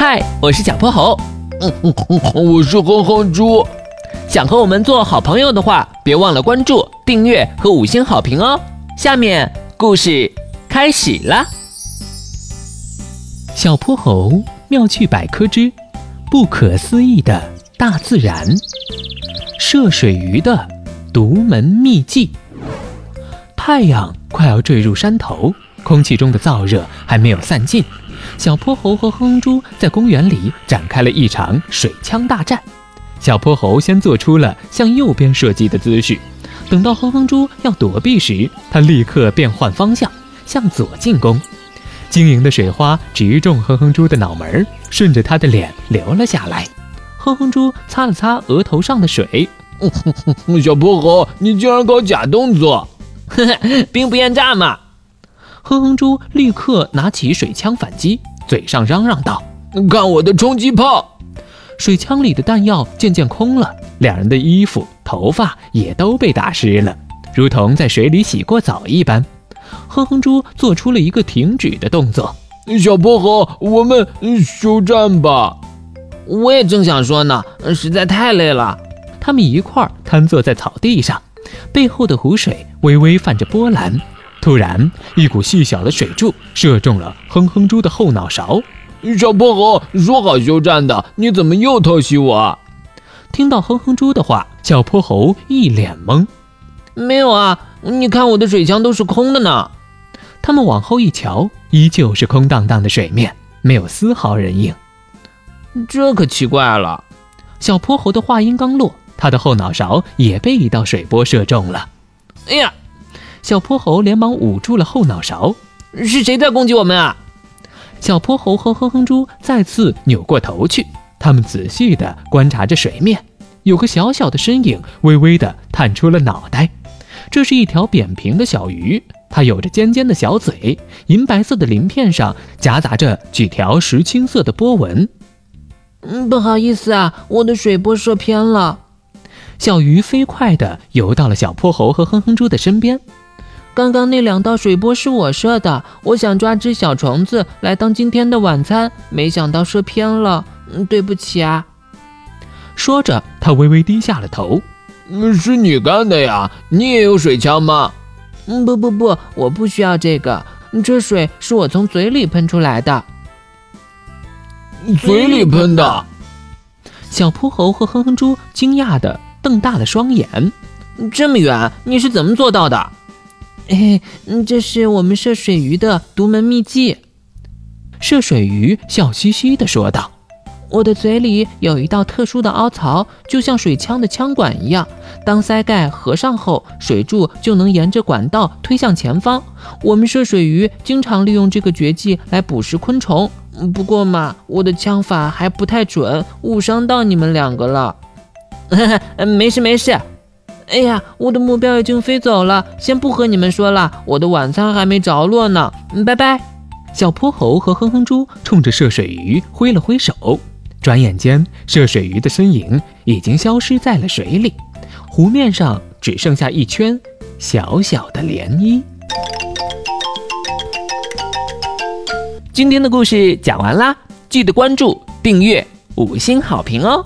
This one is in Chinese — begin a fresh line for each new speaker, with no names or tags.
嗨，我是小泼猴。
嗯嗯嗯，我是哼哼猪。
想和我们做好朋友的话，别忘了关注、订阅和五星好评哦。下面故事开始了。小泼猴妙趣百科之不可思议的大自然，涉水鱼的独门秘技。太阳快要坠入山头，空气中的燥热还没有散尽。小泼猴和哼哼猪在公园里展开了一场水枪大战。小泼猴先做出了向右边射击的姿势，等到哼哼猪要躲避时，他立刻变换方向，向左进攻。晶莹的水花直中哼哼猪的脑门，顺着他的脸流了下来。哼哼猪擦了擦额头上的水，
小泼猴，你竟然搞假动作，
呵呵，兵不厌诈嘛。哼哼猪立刻拿起水枪反击，嘴上嚷嚷道：“
看我的冲击炮！”
水枪里的弹药渐渐空了，两人的衣服、头发也都被打湿了，如同在水里洗过澡一般。哼哼猪做出了一个停止的动作。
小泼猴，我们休战吧！
我也正想说呢，实在太累了。
他们一块儿瘫坐在草地上，背后的湖水微微泛着波澜。突然，一股细小的水柱射中了哼哼猪的后脑勺。
小泼猴说好休战的，你怎么又偷袭我？
听到哼哼猪的话，小泼猴一脸懵。
没有啊，你看我的水枪都是空的呢。
他们往后一瞧，依旧是空荡荡的水面，没有丝毫人影。
这可奇怪了。
小泼猴的话音刚落，他的后脑勺也被一道水波射中了。
哎呀！
小泼猴连忙捂住了后脑勺，
是谁在攻击我们啊？
小泼猴和哼哼猪再次扭过头去，他们仔细地观察着水面，有个小小的身影微微地探出了脑袋。这是一条扁平的小鱼，它有着尖尖的小嘴，银白色的鳞片上夹杂着几条石青色的波纹。
嗯，不好意思啊，我的水波射偏了。
小鱼飞快地游到了小泼猴和哼哼猪的身边。
刚刚那两道水波是我射的，我想抓只小虫子来当今天的晚餐，没想到射偏了，嗯，对不起啊。
说着，他微微低下了头。
嗯，是你干的呀？你也有水枪吗？
嗯，不不不，我不需要这个，这水是我从嘴里喷出来的。
嘴里喷的？
小泼猴和哼哼猪惊讶的瞪大了双眼。
这么远，你是怎么做到的？嘿，嗯，这是我们射水鱼的独门秘技。
射水鱼笑嘻嘻地说道：“
我的嘴里有一道特殊的凹槽，就像水枪的枪管一样。当塞盖合上后，水柱就能沿着管道推向前方。我们射水鱼经常利用这个绝技来捕食昆虫。不过嘛，我的枪法还不太准，误伤到你们两个了。没 事没事。”哎呀，我的目标已经飞走了，先不和你们说了，我的晚餐还没着落呢。拜拜。
小泼猴和哼哼猪冲着涉水鱼挥了挥手，转眼间，涉水鱼的身影已经消失在了水里，湖面上只剩下一圈小小的涟漪。今天的故事讲完啦，记得关注、订阅、五星好评哦。